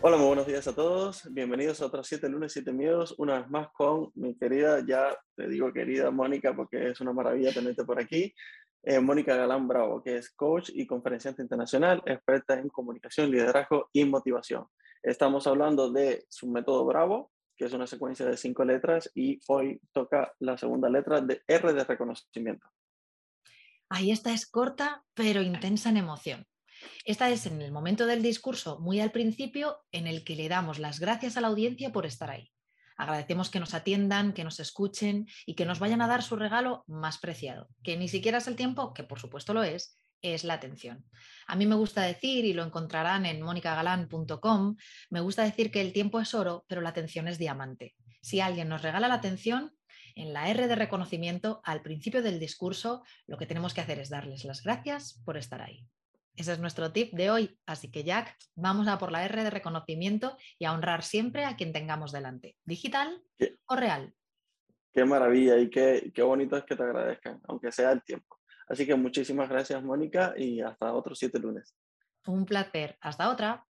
Hola, muy buenos días a todos. Bienvenidos a otros 7 lunes, 7 miedos. Una vez más con mi querida, ya te digo querida Mónica, porque es una maravilla tenerte por aquí. Eh, Mónica Galán Bravo, que es coach y conferenciante internacional, experta en comunicación, liderazgo y motivación. Estamos hablando de su método Bravo, que es una secuencia de cinco letras, y hoy toca la segunda letra de R de reconocimiento. Ahí esta es corta, pero intensa en emoción. Esta es en el momento del discurso, muy al principio, en el que le damos las gracias a la audiencia por estar ahí. Agradecemos que nos atiendan, que nos escuchen y que nos vayan a dar su regalo más preciado, que ni siquiera es el tiempo, que por supuesto lo es, es la atención. A mí me gusta decir, y lo encontrarán en monicagalán.com, me gusta decir que el tiempo es oro, pero la atención es diamante. Si alguien nos regala la atención, en la R de reconocimiento, al principio del discurso, lo que tenemos que hacer es darles las gracias por estar ahí. Ese es nuestro tip de hoy. Así que, Jack, vamos a por la R de reconocimiento y a honrar siempre a quien tengamos delante, digital o real. Qué maravilla y qué, qué bonito es que te agradezcan, aunque sea el tiempo. Así que muchísimas gracias, Mónica, y hasta otros siete lunes. Un placer. Hasta otra.